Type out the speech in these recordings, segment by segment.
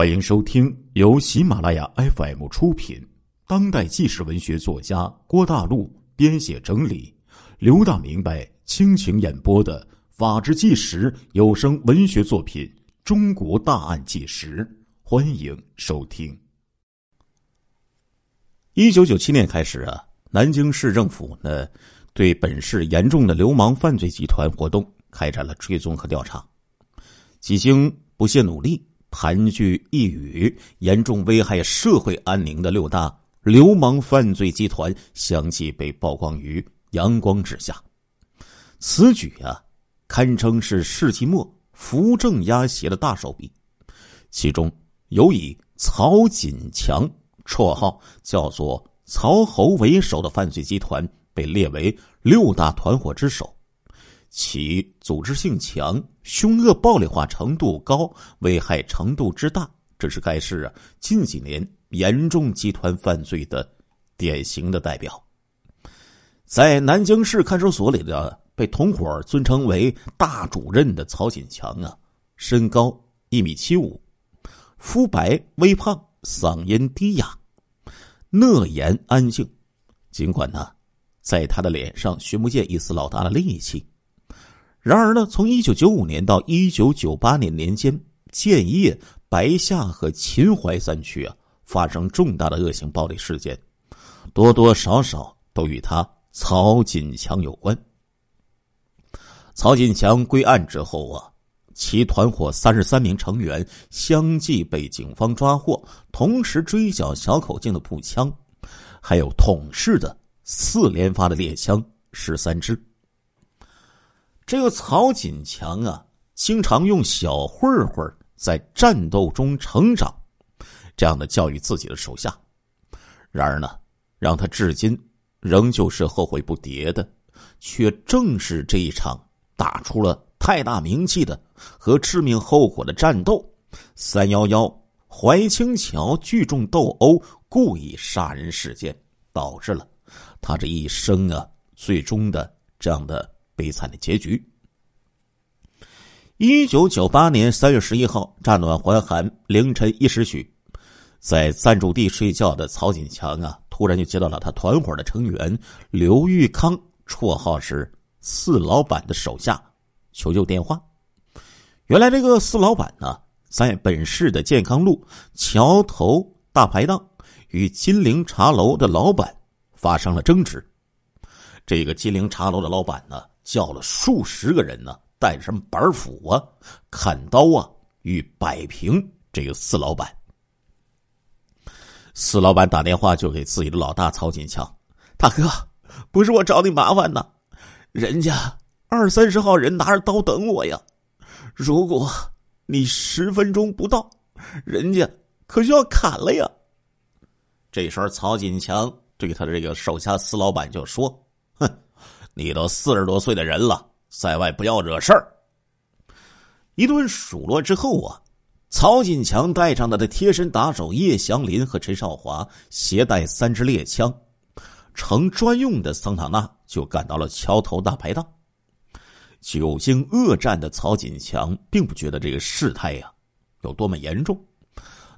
欢迎收听由喜马拉雅 FM 出品、当代纪实文学作家郭大陆编写整理、刘大明白倾情演播的《法制纪实》有声文学作品《中国大案纪实》，欢迎收听。一九九七年开始啊，南京市政府呢，对本市严重的流氓犯罪集团活动开展了追踪和调查，几经不懈努力。盘踞一隅、严重危害社会安宁的六大流氓犯罪集团相继被曝光于阳光之下。此举啊，堪称是世纪末扶正压邪的大手笔。其中有以曹锦强（绰号叫做曹侯）为首的犯罪集团被列为六大团伙之首。其组织性强、凶恶暴力化程度高、危害程度之大，这是该市啊近几年严重集团犯罪的典型的代表。在南京市看守所里的被同伙尊称为“大主任”的曹锦强啊，身高一米七五，肤白微胖，嗓音低哑，讷言安静。尽管呢，在他的脸上寻不见一丝老大的戾气。然而呢，从一九九五年到一九九八年年间，建业、白下和秦淮三区啊发生重大的恶性暴力事件，多多少少都与他曹锦强有关。曹锦强归案之后啊，其团伙三十三名成员相继被警方抓获，同时追缴小口径的步枪，还有桶式的四连发的猎枪十三支。这个曹锦强啊，经常用“小混混在战斗中成长”这样的教育自己的手下。然而呢，让他至今仍旧是后悔不迭的，却正是这一场打出了太大名气的和致命后果的战斗——三幺幺怀清桥聚众斗殴故意杀人事件，导致了他这一生啊最终的这样的。悲惨的结局。一九九八年三月十一号，乍暖还寒，凌晨一时许，在暂住地睡觉的曹锦强啊，突然就接到了他团伙的成员刘玉康（绰号是四老板）的手下求救电话。原来这个四老板呢，在本市的健康路桥头大排档与金陵茶楼的老板发生了争执。这个金陵茶楼的老板呢。叫了数十个人呢，带着什么板斧啊、砍刀啊，与摆平这个四老板。四老板打电话就给自己的老大曹锦强：“大哥，不是我找你麻烦呐，人家二三十号人拿着刀等我呀。如果你十分钟不到，人家可就要砍了呀。”这时候，曹锦强对他的这个手下四老板就说：“哼。”你都四十多岁的人了，在外不要惹事儿。一顿数落之后啊，曹锦强带上他的贴身打手叶祥林和陈少华，携带三支猎枪，乘专用的桑塔纳就赶到了桥头大排档。久经恶战的曹锦强并不觉得这个事态呀有多么严重，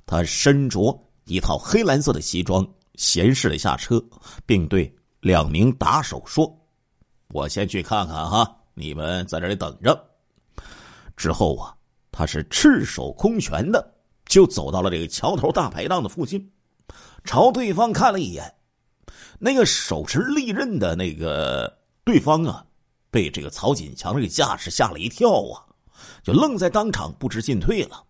他身着一套黑蓝色的西装，闲适的下车，并对两名打手说。我先去看看哈，你们在这里等着。之后啊，他是赤手空拳的就走到了这个桥头大排档的附近，朝对方看了一眼。那个手持利刃的那个对方啊，被这个曹锦强这个架势吓了一跳啊，就愣在当场，不知进退了。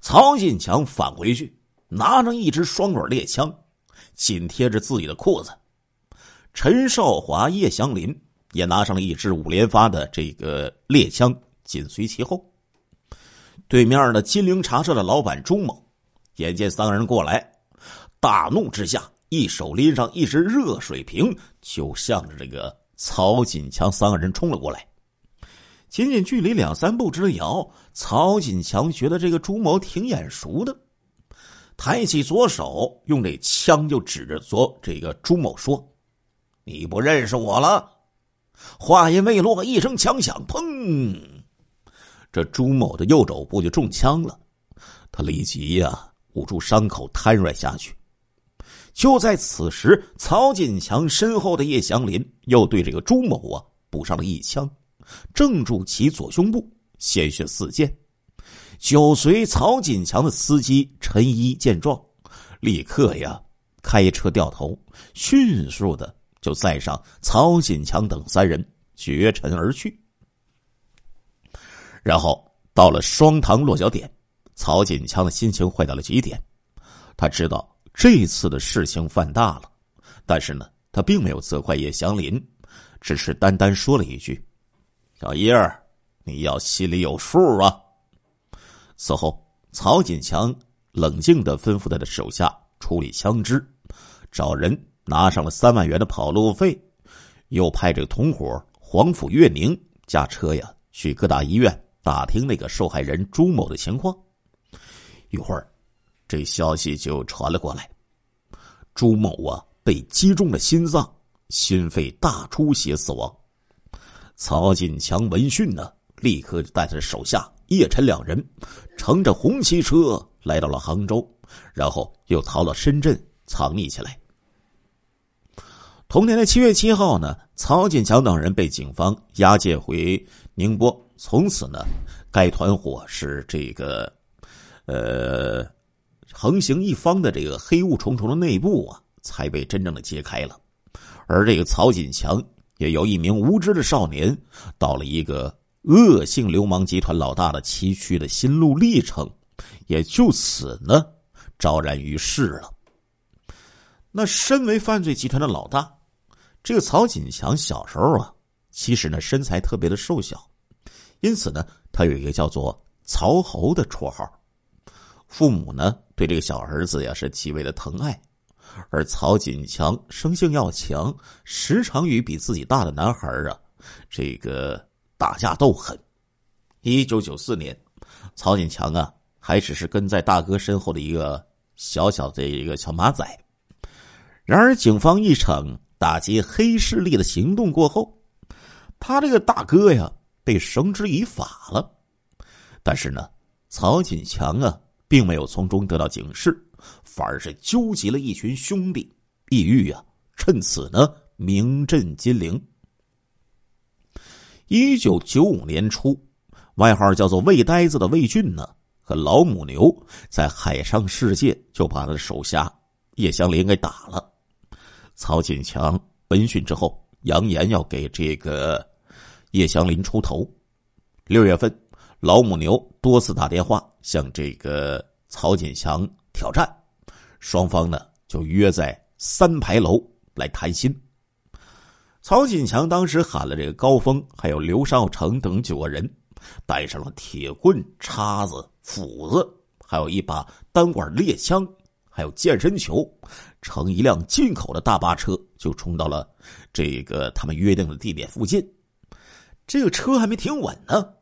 曹锦强返回去，拿着一支双管猎枪，紧贴着自己的裤子。陈少华、叶祥林也拿上了一支五连发的这个猎枪，紧随其后。对面的金陵茶社的老板朱某，眼见三个人过来，大怒之下，一手拎上一只热水瓶，就向着这个曹锦强三个人冲了过来。仅仅距离两三步之遥，曹锦强觉得这个朱某挺眼熟的，抬起左手，用这枪就指着左这个朱某说。你不认识我了？话音未落，一声枪响，砰！这朱某的右肘部就中枪了。他立即呀捂住伤口瘫软下去。就在此时，曹锦强身后的叶祥林又对这个朱某啊补上了一枪，正中其左胸部，鲜血四溅。酒随曹锦强的司机陈一见状，立刻呀开车掉头，迅速的就载上曹锦强等三人绝尘而去。然后到了双塘落脚点，曹锦强的心情坏到了极点，他知道。这次的事情犯大了，但是呢，他并没有责怪叶祥林，只是单单说了一句：“小叶儿，你要心里有数啊。”此后，曹锦强冷静的吩咐他的手下处理枪支，找人拿上了三万元的跑路费，又派这个同伙黄甫岳宁驾车呀去各大医院打听那个受害人朱某的情况。一会儿。这消息就传了过来，朱某啊被击中了心脏，心肺大出血死亡。曹锦强闻讯呢，立刻带着手下叶晨两人，乘着红旗车来到了杭州，然后又逃到深圳藏匿起来。同年的七月七号呢，曹锦强等人被警方押解回宁波，从此呢，该团伙是这个，呃。横行一方的这个黑雾重重的内部啊，才被真正的揭开了。而这个曹锦强也由一名无知的少年，到了一个恶性流氓集团老大的崎岖的心路历程，也就此呢昭然于世了。那身为犯罪集团的老大，这个曹锦强小时候啊，其实呢身材特别的瘦小，因此呢他有一个叫做曹猴的绰号。父母呢？对这个小儿子呀是极为的疼爱，而曹锦强生性要强，时常与比自己大的男孩啊，这个打架斗狠。一九九四年，曹锦强啊还只是跟在大哥身后的一个小小的一个小马仔。然而，警方一场打击黑势力的行动过后，他这个大哥呀被绳之以法了。但是呢，曹锦强啊。并没有从中得到警示，反而是纠集了一群兄弟，意欲啊趁此呢名震金陵。一九九五年初，外号叫做“魏呆子”的魏俊呢和老母牛在海上世界就把他的手下叶湘林给打了。曹锦强闻讯之后，扬言要给这个叶祥林出头。六月份。老母牛多次打电话向这个曹锦强挑战，双方呢就约在三牌楼来谈心。曹锦强当时喊了这个高峰，还有刘少成等九个人，带上了铁棍、叉子、斧子，还有一把单管猎枪，还有健身球，乘一辆进口的大巴车就冲到了这个他们约定的地点附近。这个车还没停稳呢。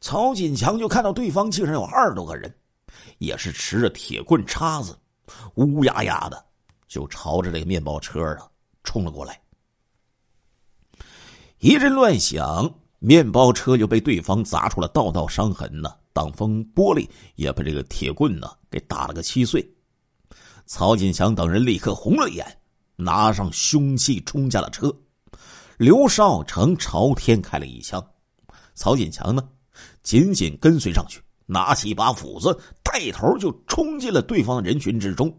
曹锦强就看到对方竟然有二十多个人，也是持着铁棍、叉子，乌压压的，就朝着这个面包车啊冲了过来。一阵乱响，面包车就被对方砸出了道道伤痕呢，挡风玻璃也被这个铁棍呢给打了个稀碎。曹锦强等人立刻红了眼，拿上凶器冲下了车。刘少成朝天开了一枪，曹锦强呢？紧紧跟随上去，拿起一把斧子，带头就冲进了对方的人群之中。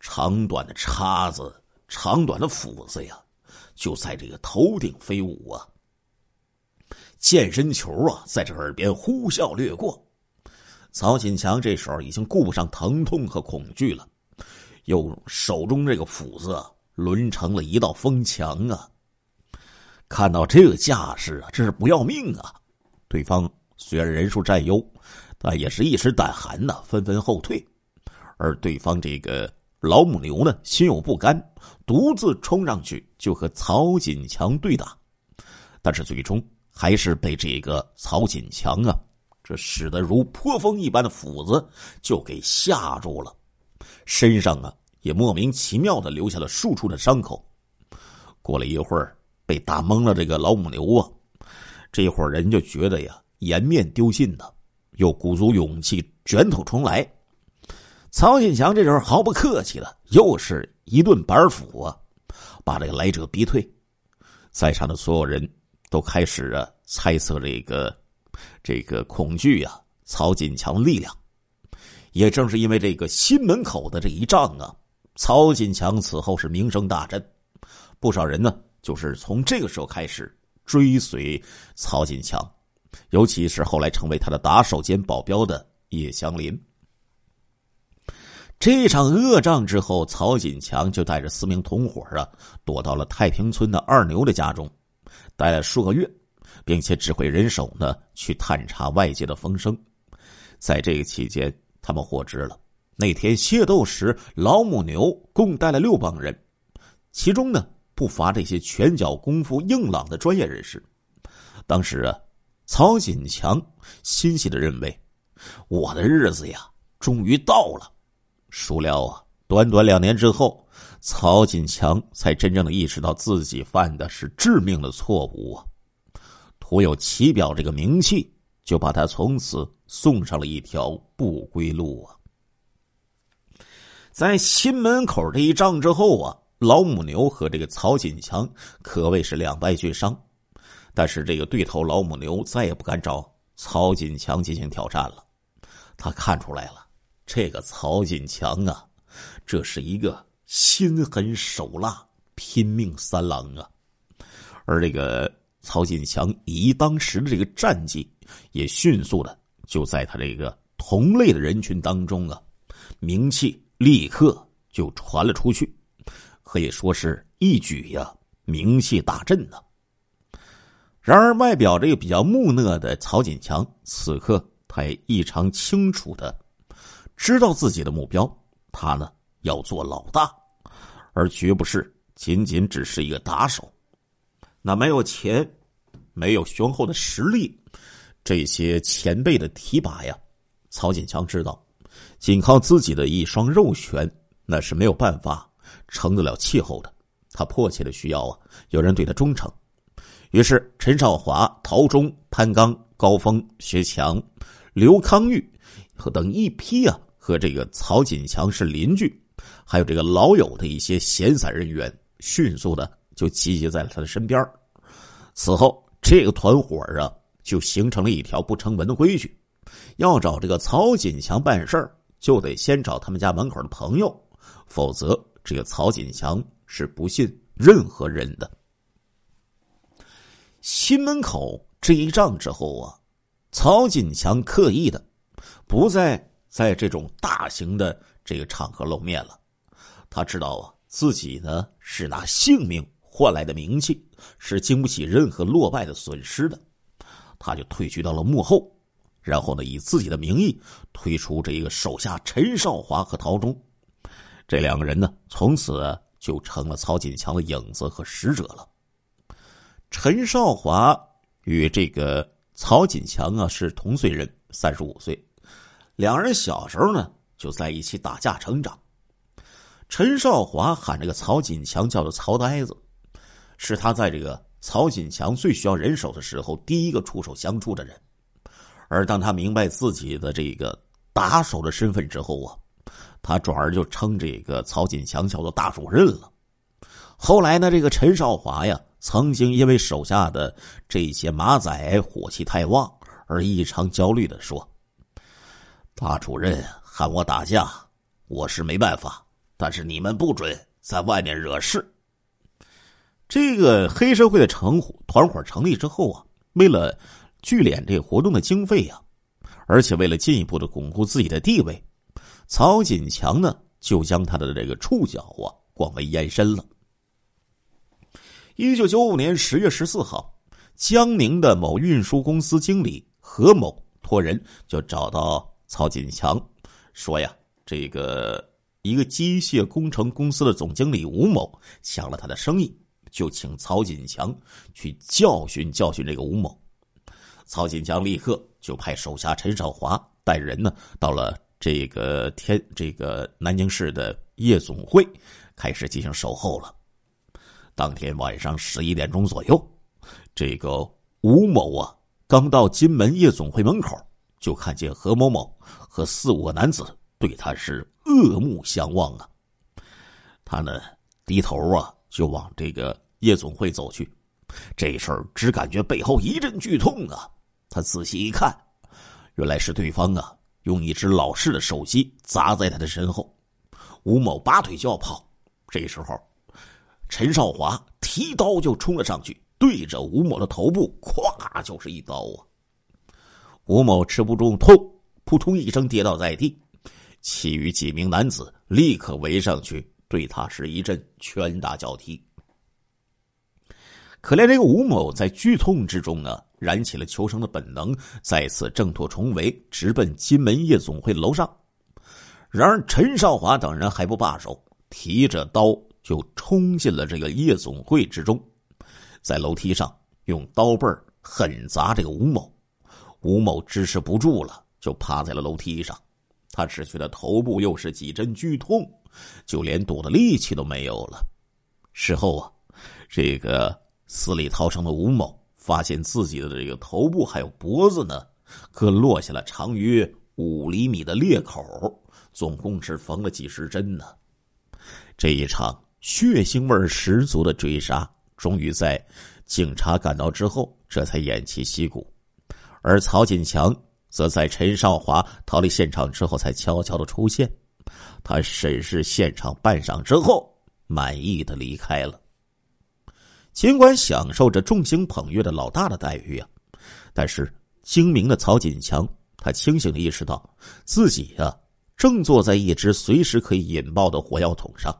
长短的叉子，长短的斧子呀，就在这个头顶飞舞啊。健身球啊，在这耳边呼啸掠过。曹锦强这时候已经顾不上疼痛和恐惧了，用手中这个斧子抡成了一道风墙啊。看到这个架势啊，这是不要命啊！对方虽然人数占优，但也是一时胆寒呐，纷纷后退。而对方这个老母牛呢，心有不甘，独自冲上去就和曹锦强对打。但是最终还是被这个曹锦强啊，这使得如泼风一般的斧子就给吓住了，身上啊也莫名其妙的留下了数处的伤口。过了一会儿，被打懵了，这个老母牛啊。这伙人就觉得呀，颜面丢尽的，又鼓足勇气卷土重来。曹锦强这时候毫不客气的，又是一顿板斧啊，把这个来者逼退。在场的所有人都开始啊猜测这个这个恐惧呀，曹锦强的力量。也正是因为这个新门口的这一仗啊，曹锦强此后是名声大振，不少人呢就是从这个时候开始追随曹锦强，尤其是后来成为他的打手兼保镖的叶祥林。这场恶仗之后，曹锦强就带着四名同伙啊，躲到了太平村的二牛的家中，待了数个月，并且指挥人手呢去探查外界的风声。在这个期间，他们获知了那天械斗时，老母牛共带了六帮人，其中呢不乏这些拳脚功夫硬朗的专业人士。当时啊，曹锦强欣喜的认为，我的日子呀，终于到了。孰料啊！短短两年之后，曹锦强才真正的意识到自己犯的是致命的错误啊！徒有其表这个名气，就把他从此送上了一条不归路啊！在新门口这一仗之后啊，老母牛和这个曹锦强可谓是两败俱伤，但是这个对头老母牛再也不敢找曹锦强进行挑战了，他看出来了。这个曹锦强啊，这是一个心狠手辣、拼命三郎啊！而这个曹锦强以当时的这个战绩，也迅速的就在他这个同类的人群当中啊，名气立刻就传了出去，可以说是一举呀名气大振呢。然而，外表这个比较木讷的曹锦强，此刻他也异常清楚的。知道自己的目标，他呢要做老大，而绝不是仅仅只是一个打手。那没有钱，没有雄厚的实力，这些前辈的提拔呀，曹锦强知道，仅靠自己的一双肉拳，那是没有办法成得了气候的。他迫切的需要啊，有人对他忠诚。于是，陈少华、陶忠、潘刚、高峰、薛强、刘康玉和等一批啊。和这个曹锦强是邻居，还有这个老友的一些闲散人员，迅速的就集结在了他的身边。此后，这个团伙啊，就形成了一条不成文的规矩：要找这个曹锦强办事儿，就得先找他们家门口的朋友，否则这个曹锦强是不信任何人的。新门口这一仗之后啊，曹锦强刻意的不再。在这种大型的这个场合露面了，他知道啊，自己呢是拿性命换来的名气，是经不起任何落败的损失的，他就退居到了幕后，然后呢，以自己的名义推出这一个手下陈少华和陶忠，这两个人呢，从此就成了曹锦强的影子和使者了。陈少华与这个曹锦强啊是同岁人，三十五岁。两人小时候呢就在一起打架成长。陈少华喊这个曹锦强叫做曹呆子，是他在这个曹锦强最需要人手的时候第一个出手相助的人。而当他明白自己的这个打手的身份之后啊，他转而就称这个曹锦强叫做大主任了。后来呢，这个陈少华呀，曾经因为手下的这些马仔火气太旺而异常焦虑的说。大主任喊我打架，我是没办法，但是你们不准在外面惹事。这个黑社会的成团伙成立之后啊，为了聚敛这个活动的经费呀，而且为了进一步的巩固自己的地位，曹锦强呢就将他的这个触角啊广为延伸了。一九九五年十月十四号，江宁的某运输公司经理何某托人就找到。曹锦强说：“呀，这个一个机械工程公司的总经理吴某抢了他的生意，就请曹锦强去教训教训这个吴某。曹锦强立刻就派手下陈少华带人呢，到了这个天这个南京市的夜总会，开始进行守候了。当天晚上十一点钟左右，这个吴某啊，刚到金门夜总会门口。”就看见何某某和四五个男子对他是恶目相望啊。他呢低头啊，就往这个夜总会走去。这事儿只感觉背后一阵剧痛啊！他仔细一看，原来是对方啊用一只老式的手机砸在他的身后。吴某拔腿就要跑，这时候陈少华提刀就冲了上去，对着吴某的头部咵就是一刀啊！吴某吃不住痛，扑通一声跌倒在地，其余几名男子立刻围上去，对他是一阵拳打脚踢。可怜这个吴某在剧痛之中啊，燃起了求生的本能，再次挣脱重围，直奔金门夜总会楼上。然而陈少华等人还不罢手，提着刀就冲进了这个夜总会之中，在楼梯上用刀背狠砸这个吴某。吴某支持不住了，就趴在了楼梯上。他只觉得头部又是几阵剧痛，就连躲的力气都没有了。事后啊，这个。死里逃生的吴某发现自己的这个头部还有脖子呢，各落下了长约五厘米的裂口，总共是缝了几十针呢。这一场血腥味十足的追杀，终于在警察赶到之后，这才偃旗息鼓。而曹锦强则在陈少华逃离现场之后，才悄悄的出现。他审视现场半晌之后，满意的离开了。尽管享受着众星捧月的老大的待遇啊，但是精明的曹锦强，他清醒的意识到自己啊正坐在一只随时可以引爆的火药桶上。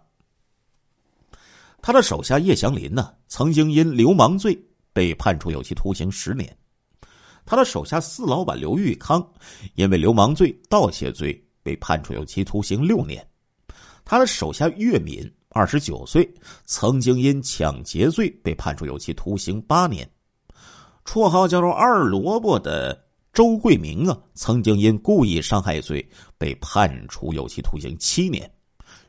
他的手下叶祥林呢，曾经因流氓罪被判处有期徒刑十年；他的手下四老板刘玉康，因为流氓罪、盗窃罪被判处有期徒刑六年；他的手下岳敏。二十九岁，曾经因抢劫罪被判处有期徒刑八年。绰号叫做“二萝卜”的周桂明啊，曾经因故意伤害罪被判处有期徒刑七年。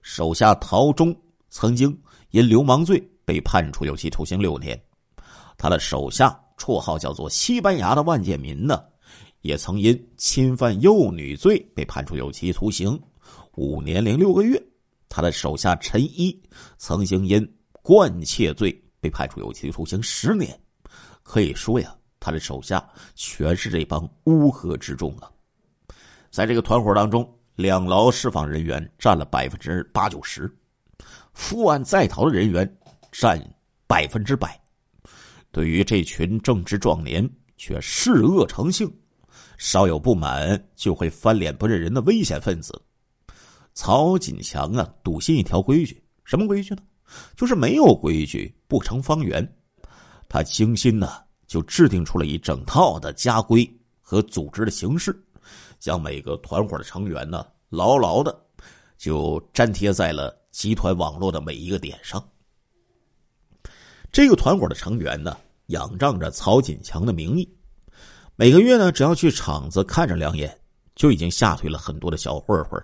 手下陶忠曾经因流氓罪被判处有期徒刑六年。他的手下绰号叫做“西班牙”的万建民呢，也曾因侵犯幼女罪被判处有期徒刑五年零六个月。他的手下陈一曾经因惯窃罪被判处有期徒刑十年，可以说呀，他的手下全是这帮乌合之众啊。在这个团伙当中，两牢释放人员占了百分之八九十，负案在逃的人员占百分之百。对于这群正值壮年却嗜恶成性、稍有不满就会翻脸不认人的危险分子。曹锦强啊，笃信一条规矩，什么规矩呢？就是没有规矩不成方圆。他精心呢，就制定出了一整套的家规和组织的形式，将每个团伙的成员呢，牢牢的就粘贴在了集团网络的每一个点上。这个团伙的成员呢，仰仗着曹锦强的名义，每个月呢，只要去厂子看着两眼，就已经吓退了很多的小混混。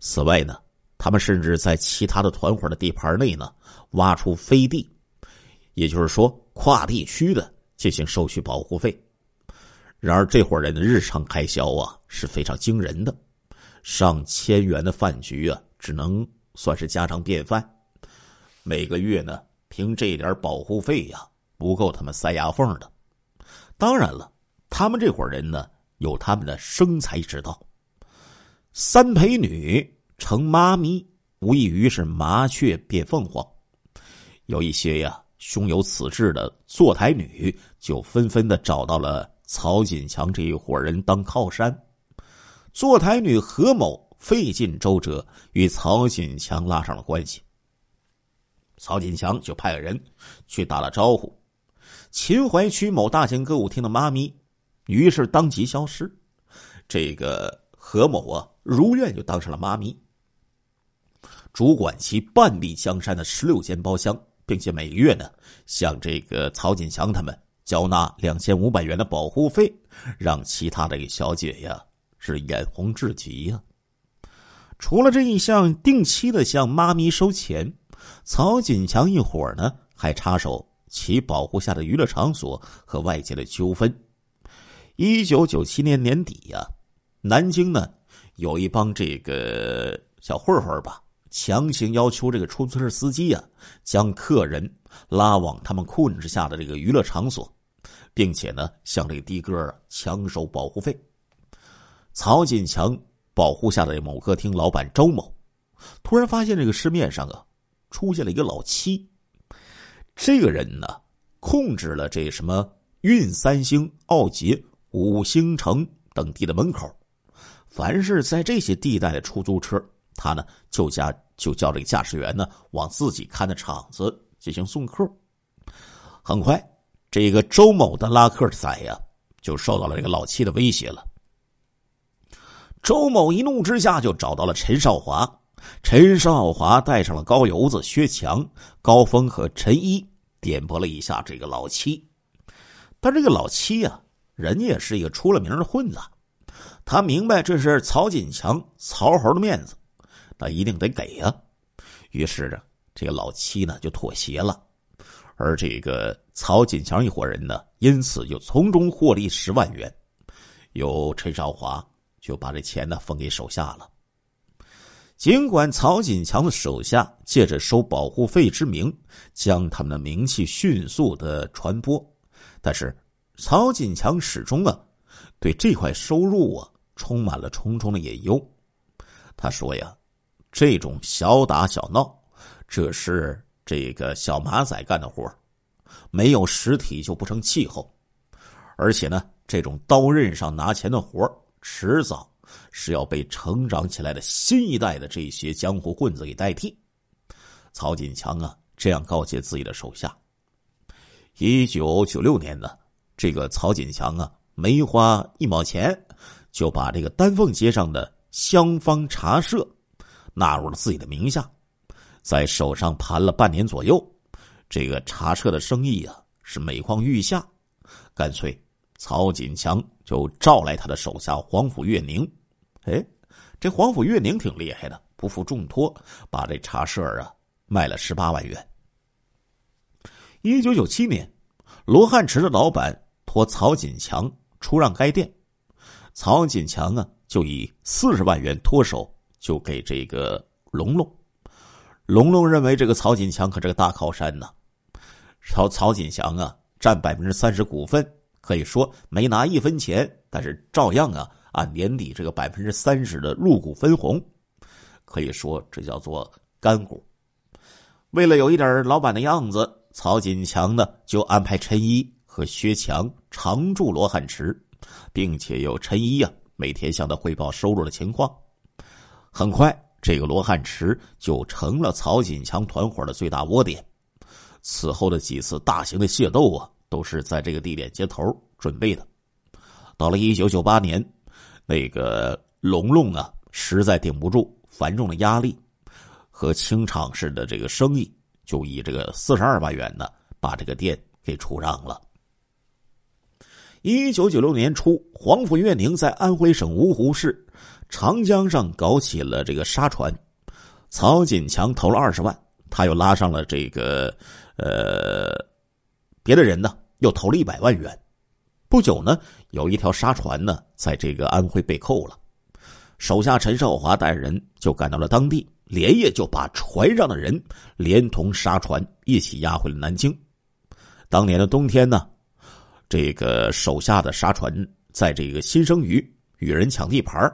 此外呢，他们甚至在其他的团伙的地盘内呢，挖出飞地，也就是说跨地区的进行收取保护费。然而，这伙人的日常开销啊是非常惊人的，上千元的饭局啊，只能算是家常便饭。每个月呢，凭这点保护费呀，不够他们塞牙缝的。当然了，他们这伙人呢，有他们的生财之道。三陪女成妈咪，无异于是麻雀变凤凰。有一些呀，胸有此志的坐台女就纷纷的找到了曹锦强这一伙人当靠山。坐台女何某费尽周折与曹锦强拉上了关系。曹锦强就派人去打了招呼。秦淮区某大型歌舞厅的妈咪，于是当即消失。这个何某啊。如愿就当上了妈咪，主管其半壁江山的十六间包厢，并且每个月呢向这个曹锦强他们交纳两千五百元的保护费，让其他的小姐呀是眼红至极呀。除了这一项定期的向妈咪收钱，曹锦强一伙呢还插手其保护下的娱乐场所和外界的纠纷。一九九七年年底呀。南京呢有一帮这个小混混吧，强行要求这个出租车司机啊，将客人拉往他们控制下的这个娱乐场所，并且呢向这个的哥强收保护费。曹锦强保护下的某歌厅老板周某，突然发现这个市面上啊出现了一个老七，这个人呢控制了这什么运三星、奥捷、五星城等地的门口，凡是在这些地带的出租车，他呢就加就叫这个驾驶员呢往自己看的场子进行送客。很快，这个周某的拉客仔呀就受到了这个老七的威胁了。周某一怒之下就找到了陈少华，陈少华带上了高油子、薛强、高峰和陈一，点拨了一下这个老七。但这个老七呀，人家也是一个出了名的混子，他明白这是曹锦强、曹猴的面子，那一定得给呀。于是啊，这个老七呢就妥协了，而这个曹锦强一伙人呢，因此就从中获利十万元，由陈少华。就把这钱呢分给手下了。尽管曹锦强的手下借着收保护费之名，将他们的名气迅速的传播，但是曹锦强始终啊，对这块收入啊充满了重重的隐忧。他说呀：“这种小打小闹，这是这个小马仔干的活没有实体就不成气候。而且呢，这种刀刃上拿钱的活迟早是要被成长起来的新一代的这些江湖混子给代替。曹锦强啊，这样告诫自己的手下。一九九六年呢，这个曹锦强啊，没花一毛钱，就把这个丹凤街上的香芳茶社纳入了自己的名下，在手上盘了半年左右，这个茶社的生意啊是每况愈下，干脆。曹锦强就召来他的手下黄甫月宁，哎，这黄甫月宁挺厉害的，不负重托，把这茶社啊卖了十八万元。一九九七年，罗汉池的老板托曹锦强出让该店，曹锦强啊就以四十万元脱手，就给这个龙龙。龙龙认为这个曹锦强可是个大靠山呢，曹曹锦强啊占百分之三十股份。可以说没拿一分钱，但是照样啊按年底这个百分之三十的入股分红，可以说这叫做干股。为了有一点老板的样子，曹锦强呢就安排陈一和薛强常驻罗汉池，并且由陈一啊每天向他汇报收入的情况。很快，这个罗汉池就成了曹锦强团伙的最大窝点。此后的几次大型的械斗啊。都是在这个地点接头准备的。到了一九九八年，那个龙龙啊，实在顶不住繁重的压力和清场式的这个生意，就以这个四十二万元呢，把这个店给出让了。一九九六年初，黄甫月宁在安徽省芜湖市长江上搞起了这个沙船，曹锦强投了二十万，他又拉上了这个呃。别的人呢又投了一百万元，不久呢，有一条沙船呢在这个安徽被扣了，手下陈少华带人就赶到了当地，连夜就把船上的人连同沙船一起押回了南京。当年的冬天呢，这个手下的沙船在这个新生鱼与人抢地盘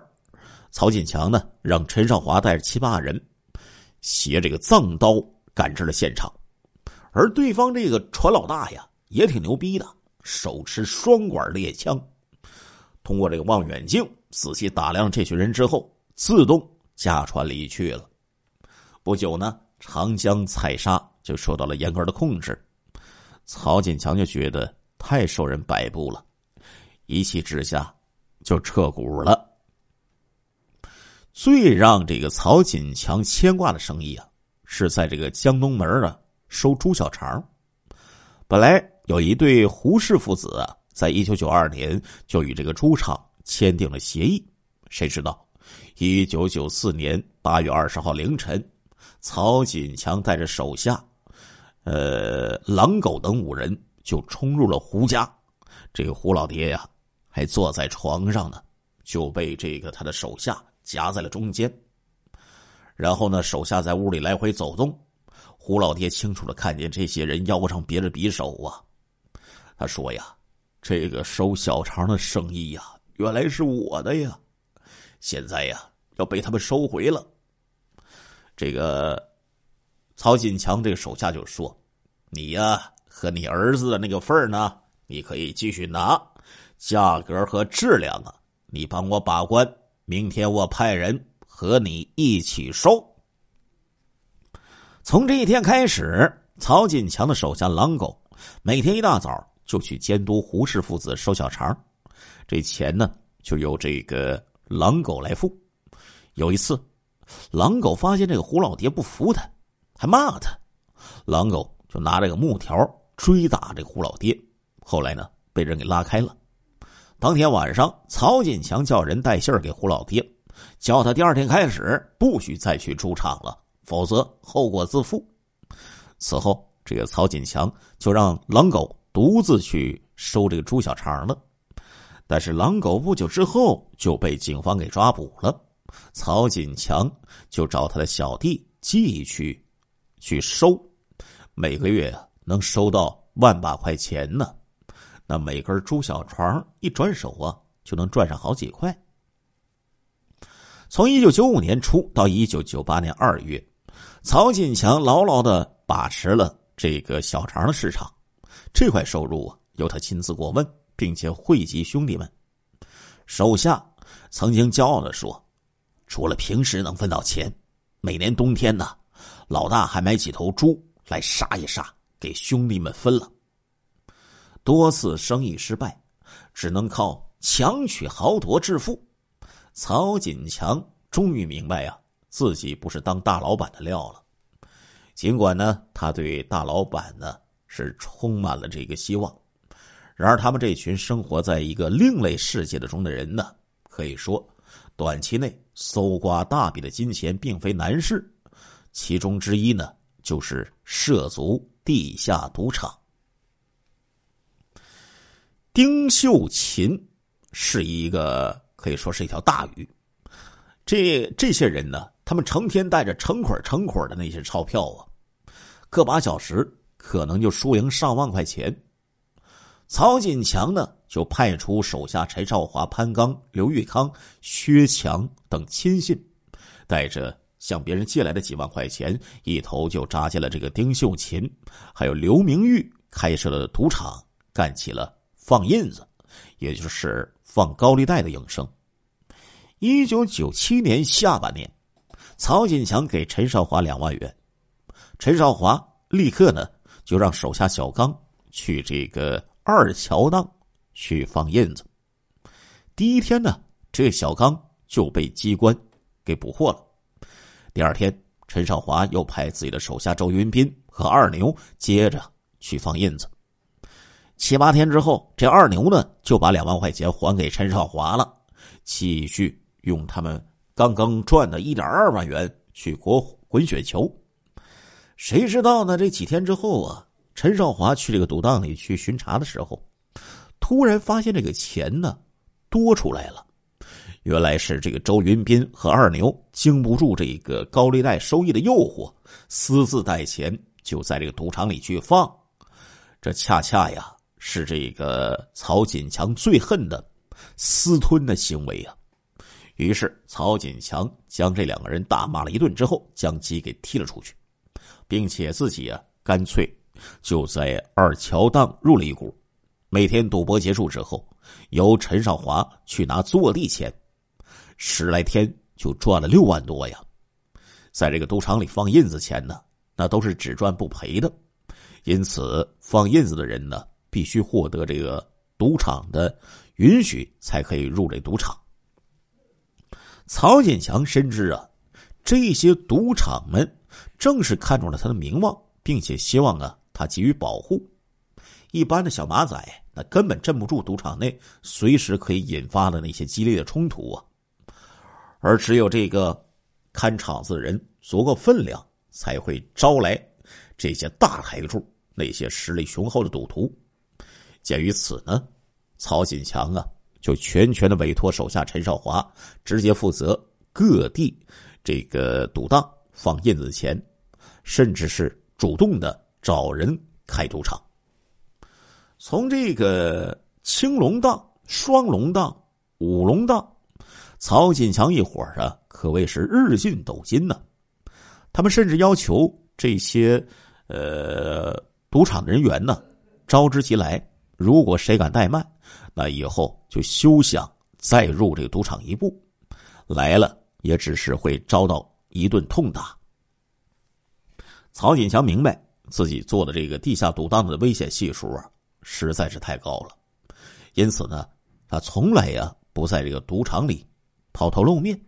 曹锦强呢让陈少华带着七八人携这个藏刀赶至了现场。而对方这个船老大呀，也挺牛逼的，手持双管猎枪，通过这个望远镜仔细打量这群人之后，自动驾船离去了。不久呢，长江采沙就受到了严格的控制，曹锦强就觉得太受人摆布了，一气之下就撤股了。最让这个曹锦强牵挂的生意啊，是在这个江东门啊。收猪小肠，本来有一对胡氏父子啊，在一九九二年就与这个猪场签订了协议。谁知道，一九九四年八月二十号凌晨，曹锦强带着手下，呃，狼狗等五人就冲入了胡家。这个胡老爹呀，还坐在床上呢，就被这个他的手下夹在了中间。然后呢，手下在屋里来回走动，胡老爹清楚的看见这些人腰上别着匕首啊。他说呀：“这个收小肠的生意呀，原来是我的呀，现在呀要被他们收回了。”这个曹锦强这个手下就说：“你呀和你儿子的那个份儿呢，你可以继续拿，价格和质量啊，你帮我把关。明天我派人和你一起收。”从这一天开始，曹锦强的手下狼狗每天一大早。就去监督胡氏父子收小肠，这钱呢就由这个狼狗来付。有一次，狼狗发现这个胡老爹不服他，还骂他，狼狗就拿这个木条追打这胡老爹。后来呢，被人给拉开了。当天晚上，曹锦强叫人带信儿给胡老爹，叫他第二天开始不许再去猪场了，否则后果自负。此后，这个曹锦强就让狼狗。独自去收这个猪小肠了，但是狼狗不久之后就被警方给抓捕了。曹锦强就找他的小弟继续去收，每个月啊能收到万把块钱呢。那每根猪小肠一转手啊，就能赚上好几块。从一九九五年初到一九九八年二月，曹锦强牢牢的把持了这个小肠的市场。这块收入啊，由他亲自过问，并且汇集兄弟们。手下曾经骄傲的说：“除了平时能分到钱，每年冬天呢，老大还买几头猪来杀一杀，给兄弟们分了。”多次生意失败，只能靠强取豪夺致富。曹锦强终于明白呀，自己不是当大老板的料了。尽管呢，他对大老板呢。是充满了这个希望，然而他们这群生活在一个另类世界的中的人呢，可以说，短期内搜刮大笔的金钱并非难事。其中之一呢，就是涉足地下赌场。丁秀琴是一个可以说是一条大鱼，这这些人呢，他们成天带着成捆成捆的那些钞票啊，个把小时。可能就输赢上万块钱。曹锦强呢，就派出手下陈少华、潘刚、刘玉康、薛强等亲信，带着向别人借来的几万块钱，一头就扎进了这个丁秀琴还有刘明玉开设的赌场，干起了放印子，也就是放高利贷的营生。一九九七年下半年，曹锦强给陈少华两万元，陈少华立刻呢。就让手下小刚去这个二桥当去放印子。第一天呢，这小刚就被机关给捕获了。第二天，陈少华又派自己的手下周云斌和二牛接着去放印子。七八天之后，这二牛呢就把两万块钱还给陈少华了，继续用他们刚刚赚的一点二万元去国滚雪球。谁知道呢？这几天之后啊，陈少华去这个赌档里去巡查的时候，突然发现这个钱呢多出来了。原来是这个周云斌和二牛经不住这个高利贷收益的诱惑，私自带钱就在这个赌场里去放。这恰恰呀是这个曹锦强最恨的私吞的行为啊。于是曹锦强将这两个人大骂了一顿之后，将鸡给踢了出去。并且自己啊，干脆就在二桥当入了一股，每天赌博结束之后，由陈少华去拿坐地钱，十来天就赚了六万多呀。在这个赌场里放印子钱呢，那都是只赚不赔的，因此放印子的人呢，必须获得这个赌场的允许才可以入这赌场。曹建强深知啊，这些赌场们。正是看中了他的名望，并且希望啊他给予保护。一般的小马仔那根本镇不住赌场内随时可以引发的那些激烈的冲突啊。而只有这个看场子的人足够分量，才会招来这些大台柱那些实力雄厚的赌徒。鉴于此呢，曹锦强啊就全权的委托手下陈少华直接负责各地这个赌档放印子钱，甚至是主动的找人开赌场。从这个青龙档、双龙档、五龙档，曹锦强一伙儿啊，可谓是日进斗金呢。他们甚至要求这些呃赌场的人员呢，招之即来。如果谁敢怠慢，那以后就休想再入这个赌场一步。来了也只是会遭到一顿痛打。曹锦强明白自己做的这个地下赌档的危险系数啊，实在是太高了，因此呢，他从来呀不在这个赌场里抛头露面，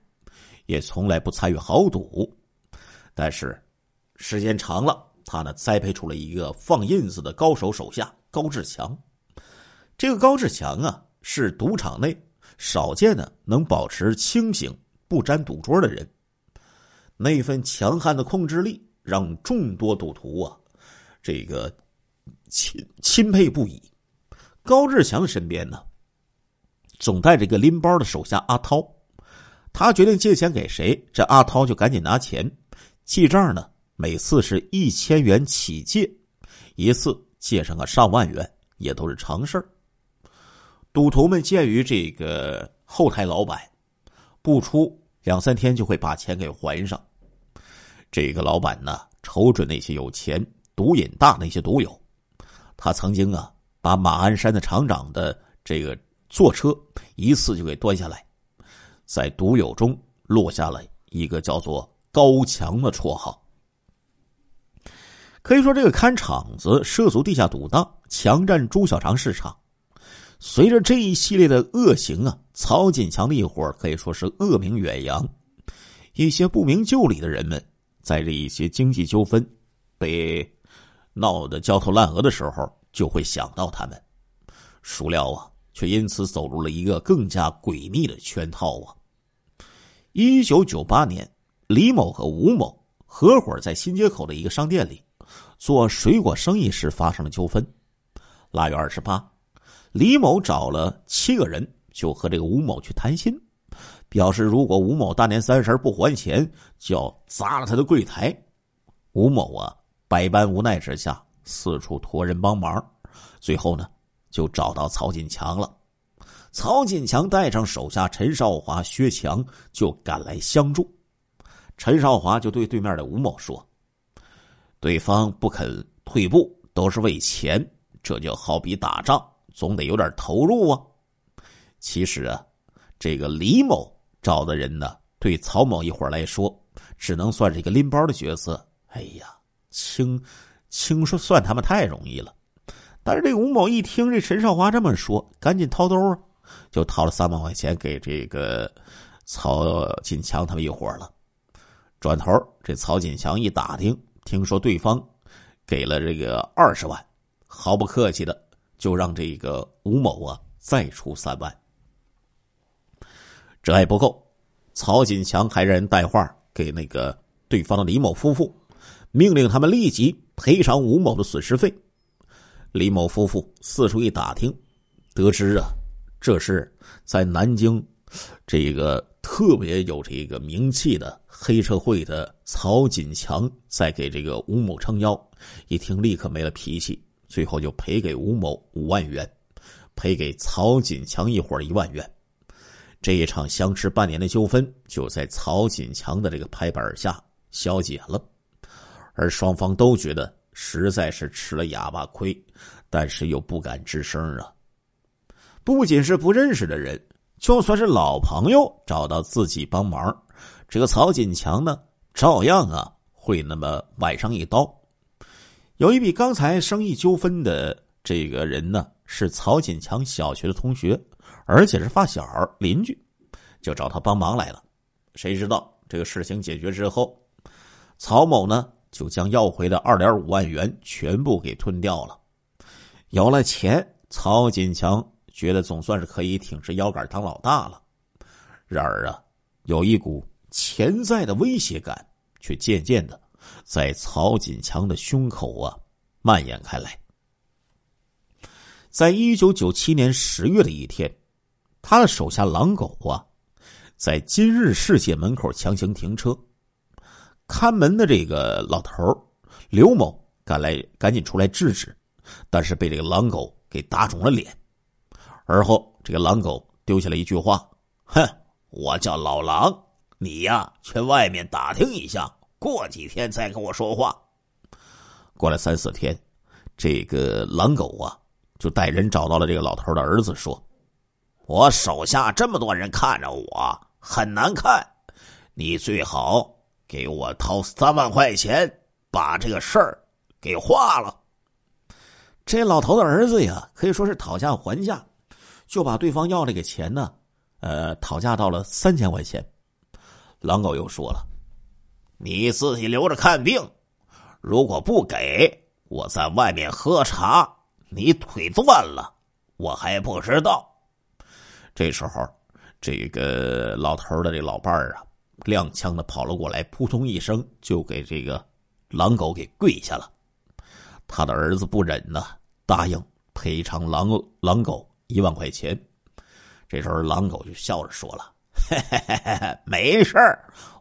也从来不参与豪赌。但是时间长了，他呢栽培出了一个放印子的高手手下高志强。这个高志强啊，是赌场内少见的能保持清醒、不沾赌桌的人。那份强悍的控制力，让众多赌徒啊，这个钦钦佩不已。高志强身边呢，总带着一个拎包的手下阿涛。他决定借钱给谁，这阿涛就赶紧拿钱。记账呢，每次是一千元起借，一次借上个上万元也都是常事儿。赌徒们鉴于这个后台老板不出两三天就会把钱给还上，这个老板呢瞅准那些有钱、赌瘾大那些赌友，他曾经啊把马鞍山的厂长的这个坐车一次就给端下来，在赌友中落下了一个叫做高强的绰号。可以说，这个看场子涉足地下赌档，强占朱小肠市场。随着这一系列的恶行啊，曹锦强的一伙可以说是恶名远扬。一些不明就里的人们，在这一些经济纠纷被闹得焦头烂额的时候，就会想到他们。孰料啊，却因此走入了一个更加诡秘的圈套啊！一九九八年，李某和吴某合伙在新街口的一个商店里做水果生意时发生了纠纷。腊月二十八。李某找了七个人，就和这个吴某去谈心，表示如果吴某大年三十不还钱，就要砸了他的柜台。吴某啊，百般无奈之下，四处托人帮忙，最后呢，就找到曹锦强了。曹锦强带上手下陈少华、薛强，就赶来相助。陈少华就对对面的吴某说：“对方不肯退步，都是为钱，这就好比打仗。”总得有点投入啊！其实啊，这个李某找的人呢，对曹某一伙来说，只能算是一个拎包的角色。哎呀，轻轻说算他们太容易了。但是这吴某一听这陈少华这么说，赶紧掏兜啊，就掏了三万块钱给这个曹锦强他们一伙了。转头，这曹锦强一打听，听说对方给了这个二十万，毫不客气的。就让这个吴某啊再出三万，这还不够，曹锦强还让人带话给那个对方的李某夫妇，命令他们立即赔偿吴某的损失费。李某夫妇四处一打听，得知啊，这是在南京这个特别有这个名气的黑社会的曹锦强在给这个吴某撑腰，一听立刻没了脾气。最后就赔给吴某五万元，赔给曹锦强一伙一万元。这一场相持半年的纠纷就在曹锦强的这个拍板下消解了，而双方都觉得实在是吃了哑巴亏，但是又不敢吱声啊。不仅是不认识的人，就算是老朋友找到自己帮忙，这个曹锦强呢，照样啊会那么崴上一刀。有一笔刚才生意纠纷的这个人呢，是曹锦强小学的同学，而且是发小邻居，就找他帮忙来了。谁知道这个事情解决之后，曹某呢就将要回的二点五万元全部给吞掉了。有了钱，曹锦强觉得总算是可以挺直腰杆当老大了。然而啊，有一股潜在的威胁感，却渐渐的。在曹锦强的胸口啊蔓延开来。在一九九七年十月的一天，他的手下狼狗啊，在今日世界门口强行停车，看门的这个老头刘某赶来，赶紧出来制止，但是被这个狼狗给打肿了脸。而后，这个狼狗丢下了一句话：“哼，我叫老狼，你呀去外面打听一下，过几天再跟我说话。”过了三四天，这个狼狗啊，就带人找到了这个老头的儿子，说：“我手下这么多人看着我，很难看，你最好给我掏三万块钱，把这个事儿给化了。”这老头的儿子呀，可以说是讨价还价，就把对方要这个钱呢，呃，讨价到了三千块钱。狼狗又说了：“你自己留着看病。”如果不给，我在外面喝茶，你腿断了，我还不知道。这时候，这个老头的这老伴儿啊，踉跄的跑了过来，扑通一声就给这个狼狗给跪下了。他的儿子不忍呐，答应赔偿狼狼狗一万块钱。这时候，狼狗就笑着说了：“嘿嘿嘿，没事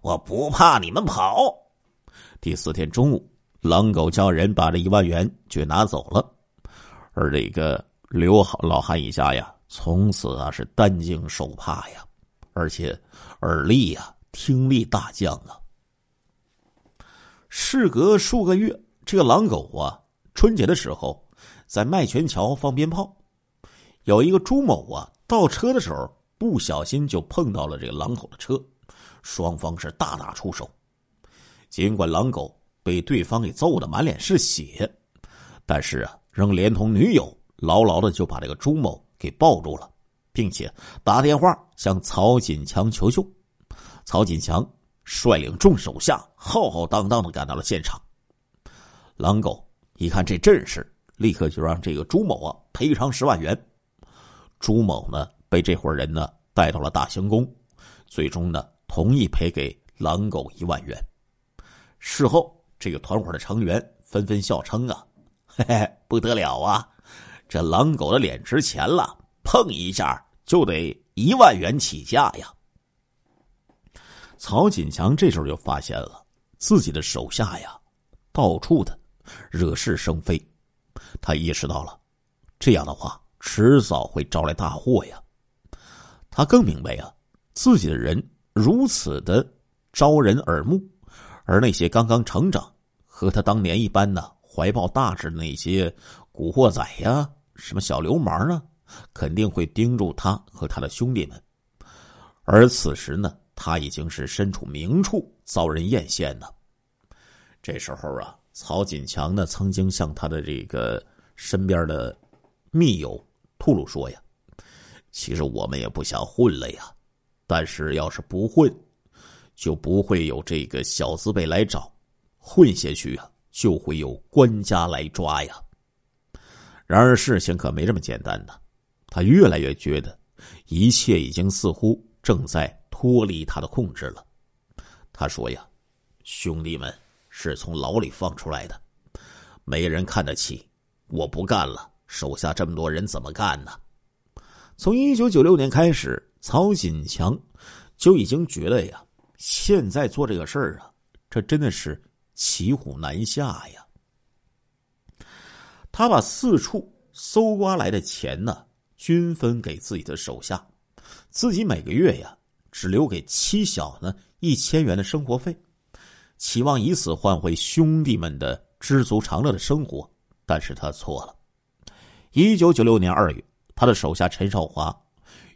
我不怕你们跑。”第四天中午。狼狗叫人把这一万元就拿走了，而这个刘老汉一家呀，从此啊是担惊受怕呀，而且耳力呀、听力大降啊。事隔数个月，这个狼狗啊，春节的时候在麦泉桥放鞭炮，有一个朱某啊倒车的时候不小心就碰到了这个狼狗的车，双方是大打出手，尽管狼狗。被对方给揍的满脸是血，但是啊，仍连同女友牢牢的就把这个朱某给抱住了，并且打电话向曹锦强求救。曹锦强率领众手下浩浩荡荡的赶到了现场。狼狗一看这阵势，立刻就让这个朱某啊赔偿十万元。朱某呢被这伙人呢带到了大行宫，最终呢同意赔给狼狗一万元。事后。这个团伙的成员纷纷笑称：“啊，嘿嘿，不得了啊！这狼狗的脸值钱了，碰一下就得一万元起价呀！”曹锦强这时候就发现了自己的手下呀，到处的惹是生非，他意识到了这样的话迟早会招来大祸呀。他更明白啊，自己的人如此的招人耳目。而那些刚刚成长、和他当年一般呢，怀抱大志的那些古惑仔呀、什么小流氓啊，肯定会盯住他和他的兄弟们。而此时呢，他已经是身处明处，遭人艳羡呢。这时候啊，曹锦强呢，曾经向他的这个身边的密友吐露说呀：“其实我们也不想混了呀，但是要是不混。”就不会有这个小资辈来找，混下去啊，就会有官家来抓呀。然而事情可没这么简单呢，他越来越觉得，一切已经似乎正在脱离他的控制了。他说呀：“兄弟们是从牢里放出来的，没人看得起，我不干了，手下这么多人怎么干呢？”从一九九六年开始，曹锦强就已经觉得呀。现在做这个事儿啊，这真的是骑虎难下呀。他把四处搜刮来的钱呢，均分给自己的手下，自己每个月呀，只留给妻小呢一千元的生活费，期望以此换回兄弟们的知足常乐的生活。但是他错了。一九九六年二月，他的手下陈少华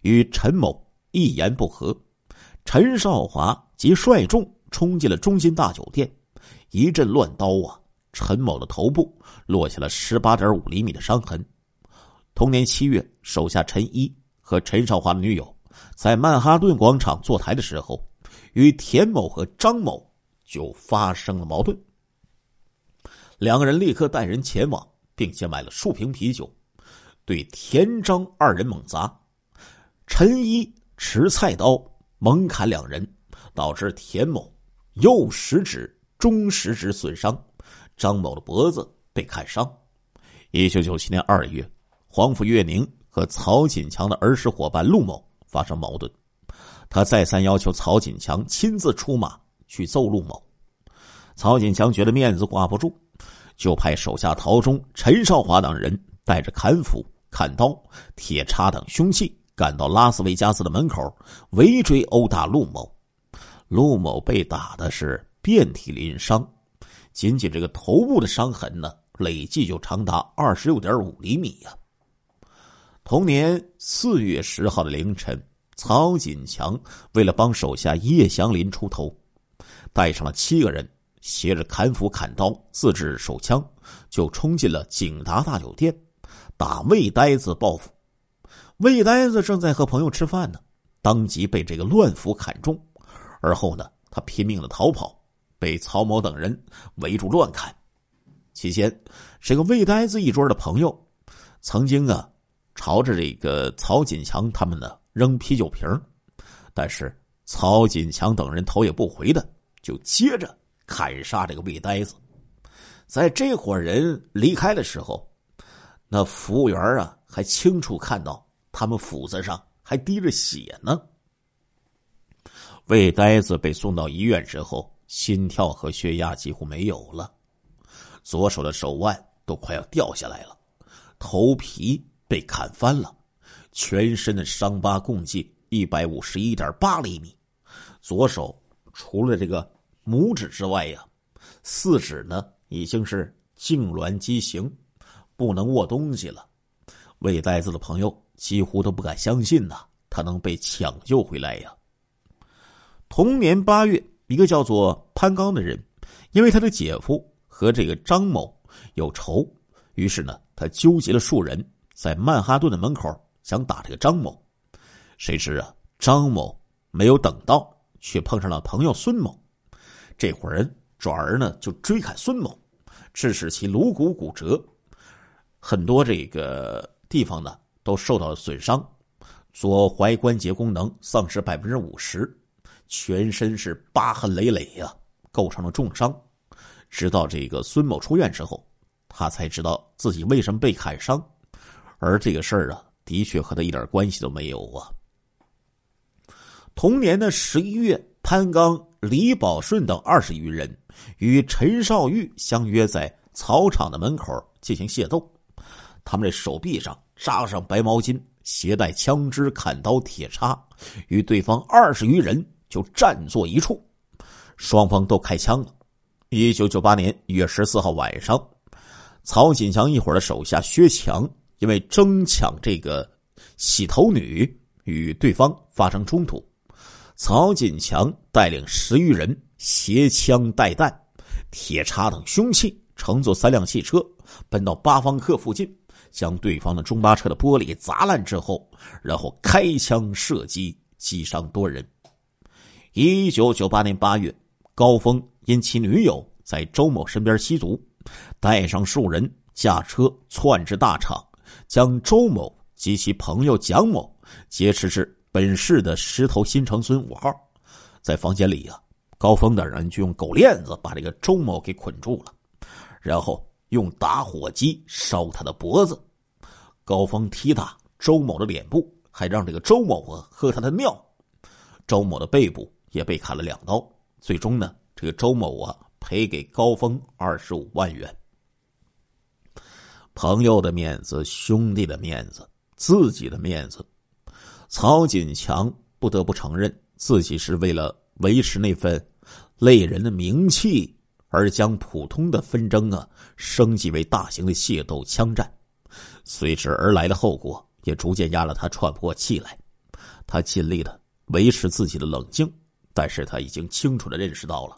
与陈某一言不合。陈少华即率众冲进了中心大酒店，一阵乱刀啊！陈某的头部落下了十八点五厘米的伤痕。同年七月，手下陈一和陈少华的女友在曼哈顿广场坐台的时候，与田某和张某就发生了矛盾。两个人立刻带人前往，并且买了数瓶啤酒，对田张二人猛砸。陈一持菜刀。猛砍两人，导致田某右食指、中食指损伤，张某的脖子被砍伤。一九九七年二月，黄甫月宁和曹锦强的儿时伙伴陆某发生矛盾，他再三要求曹锦强亲自出马去揍陆某。曹锦强觉得面子挂不住，就派手下陶忠、陈少华等人带着砍斧、砍刀、铁叉等凶器赶到拉斯维加斯的门口，围追殴打陆某。陆某被打的是遍体鳞伤，仅仅这个头部的伤痕呢，累计就长达二十六点五厘米呀。同年四月十号的凌晨，曹锦强为了帮手下叶祥林出头，带上了七个人，携着砍斧、砍刀、自制手枪，就冲进了景达大酒店，打魏呆子报复。魏呆子正在和朋友吃饭呢，当即被这个乱斧砍中。而后呢，他拼命的逃跑，被曹某等人围住乱砍。期间，这个魏呆子一桌的朋友，曾经啊，朝着这个曹锦强他们呢扔啤酒瓶但是曹锦强等人头也不回的就接着砍杀这个魏呆子。在这伙人离开的时候，那服务员啊还清楚看到他们斧子上还滴着血呢。魏呆子被送到医院之后，心跳和血压几乎没有了，左手的手腕都快要掉下来了，头皮被砍翻了，全身的伤疤共计一百五十一点八厘米，左手除了这个拇指之外呀，四指呢已经是痉挛畸形，不能握东西了。魏呆子的朋友几乎都不敢相信呐，他能被抢救回来呀。同年八月，一个叫做潘刚的人，因为他的姐夫和这个张某有仇，于是呢，他纠集了数人，在曼哈顿的门口想打这个张某。谁知啊，张某没有等到，却碰上了朋友孙某。这伙人转而呢，就追砍孙某，致使其颅骨骨折，很多这个地方呢都受到了损伤，左踝关节功能丧失百分之五十。全身是疤痕累累呀，构成了重伤。直到这个孙某出院之后，他才知道自己为什么被砍伤，而这个事儿啊，的确和他一点关系都没有啊。同年的十一月，潘刚、李宝顺等二十余人与陈少玉相约在草场的门口进行械斗，他们的手臂上扎上白毛巾，携带枪支、砍刀、铁叉，与对方二十余人。就站坐一处，双方都开枪了。一九九八年一月十四号晚上，曹锦强一伙的手下薛强因为争抢这个洗头女，与对方发生冲突。曹锦强带领十余人携枪带弹、铁叉等凶器，乘坐三辆汽车，奔到八方客附近，将对方的中巴车的玻璃砸烂之后，然后开枪射击，击伤多人。一九九八年八月，高峰因其女友在周某身边吸毒，带上数人驾车窜至大厂，将周某及其朋友蒋某劫持至本市的石头新城村五号。在房间里呀，高峰等人就用狗链子把这个周某给捆住了，然后用打火机烧他的脖子。高峰踢打周某的脸部，还让这个周某啊喝他的尿。周某的背部。也被砍了两刀，最终呢，这个周某啊赔给高峰二十五万元。朋友的面子，兄弟的面子，自己的面子，曹锦强不得不承认自己是为了维持那份累人的名气，而将普通的纷争啊升级为大型的械斗枪战，随之而来的后果也逐渐压了他喘不过气来。他尽力的维持自己的冷静。但是他已经清楚的认识到了，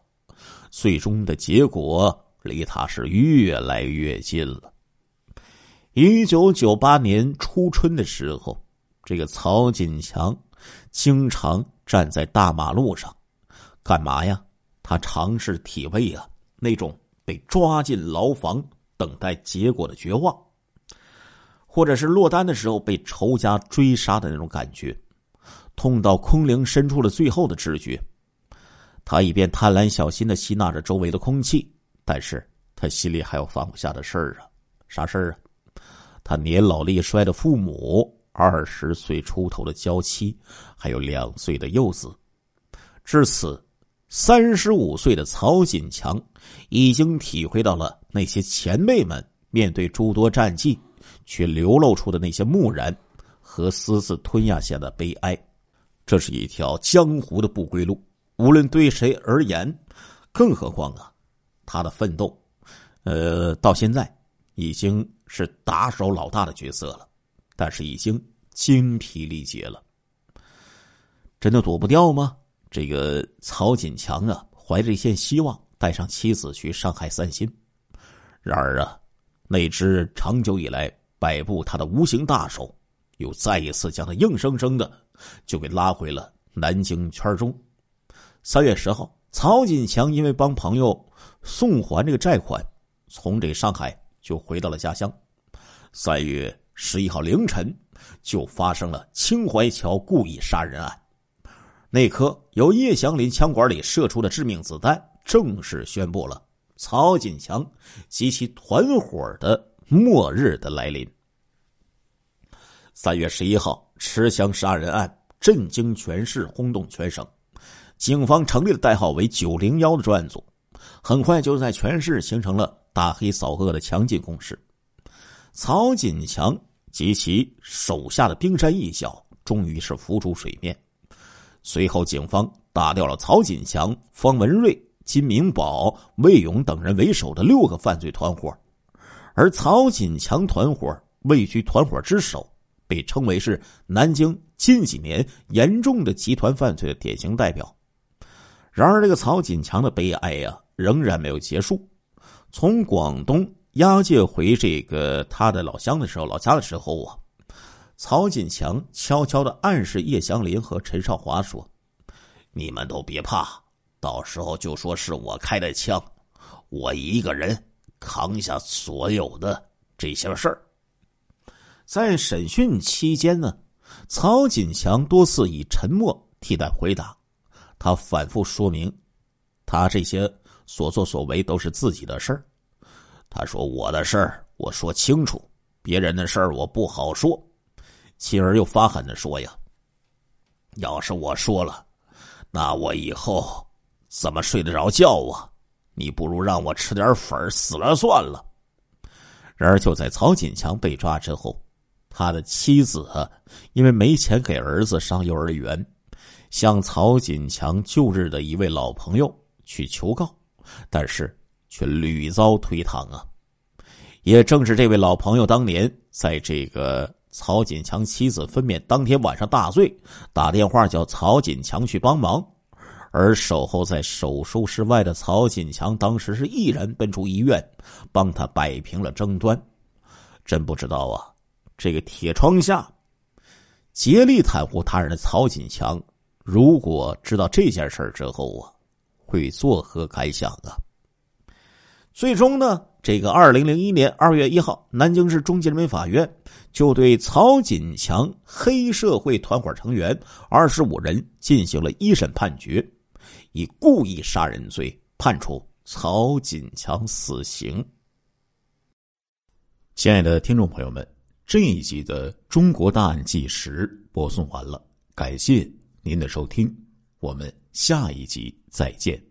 最终的结果离他是越来越近了。一九九八年初春的时候，这个曹锦强经常站在大马路上，干嘛呀？他尝试体味啊那种被抓进牢房等待结果的绝望，或者是落单的时候被仇家追杀的那种感觉，痛到空灵深处的最后的知觉。他一边贪婪小心的吸纳着周围的空气，但是他心里还有放不下的事儿啊！啥事儿啊？他年老力衰的父母二十岁出头的娇妻，还有两岁的幼子。至此，三十五岁的曹锦强已经体会到了那些前辈们面对诸多战绩却流露出的那些木然和私自吞下下的悲哀。这是一条江湖的不归路，无论对谁而言，更何况啊，他的奋斗，呃，到现在已经是打手老大的角色了，但是已经精疲力竭了，真的躲不掉吗？这个曹锦强啊，怀着一线希望，带上妻子去上海散心。然而啊，那只长久以来摆布他的无形大手，又再一次将他硬生生的就给拉回了南京圈中。三月十号，曹锦强因为帮朋友送还这个债款，从这上海就回到了家乡。三月十一号凌晨，就发生了青淮桥故意杀人案。那颗由叶祥林枪管里射出的致命子弹，正式宣布了曹锦强及其团伙的末日的来临。三月十一号，持枪杀人案震惊全市，轰动全省。警方成立了代号为“九零幺”的专案组，很快就在全市形成了大黑扫恶的强劲攻势。曹锦强及其手下的冰山一角，终于是浮出水面。随后，警方打掉了曹锦强、方文瑞、金明宝、魏勇等人为首的六个犯罪团伙，而曹锦强团伙位居团伙之首，被称为是南京近几年严重的集团犯罪的典型代表。然而，这个曹锦强的悲哀呀，仍然没有结束。从广东押解回这个他的老乡的时候，老家的时候啊。曹锦强悄悄的暗示叶祥林和陈少华说：“你们都别怕，到时候就说是我开的枪，我一个人扛下所有的这些事儿。”在审讯期间呢，曹锦强多次以沉默替代回答，他反复说明，他这些所作所为都是自己的事儿。他说：“我的事儿我说清楚，别人的事儿我不好说。”妻儿又发狠的说：“呀，要是我说了，那我以后怎么睡得着觉啊？你不如让我吃点粉死了算了。”然而，就在曹锦强被抓之后，他的妻子因为没钱给儿子上幼儿园，向曹锦强旧日的一位老朋友去求告，但是却屡遭推搪啊。也正是这位老朋友当年在这个。曹锦强妻子分娩当天晚上大醉，打电话叫曹锦强去帮忙，而守候在手术室外的曹锦强当时是毅然奔出医院，帮他摆平了争端。真不知道啊，这个铁窗下竭力袒护他人的曹锦强，如果知道这件事之后啊，会作何感想啊？最终呢？这个二零零一年二月一号，南京市中级人民法院就对曹锦强黑社会团伙成员二十五人进行了一审判决，以故意杀人罪判处曹锦强死刑。亲爱的听众朋友们，这一集的《中国大案纪实》播送完了，感谢您的收听，我们下一集再见。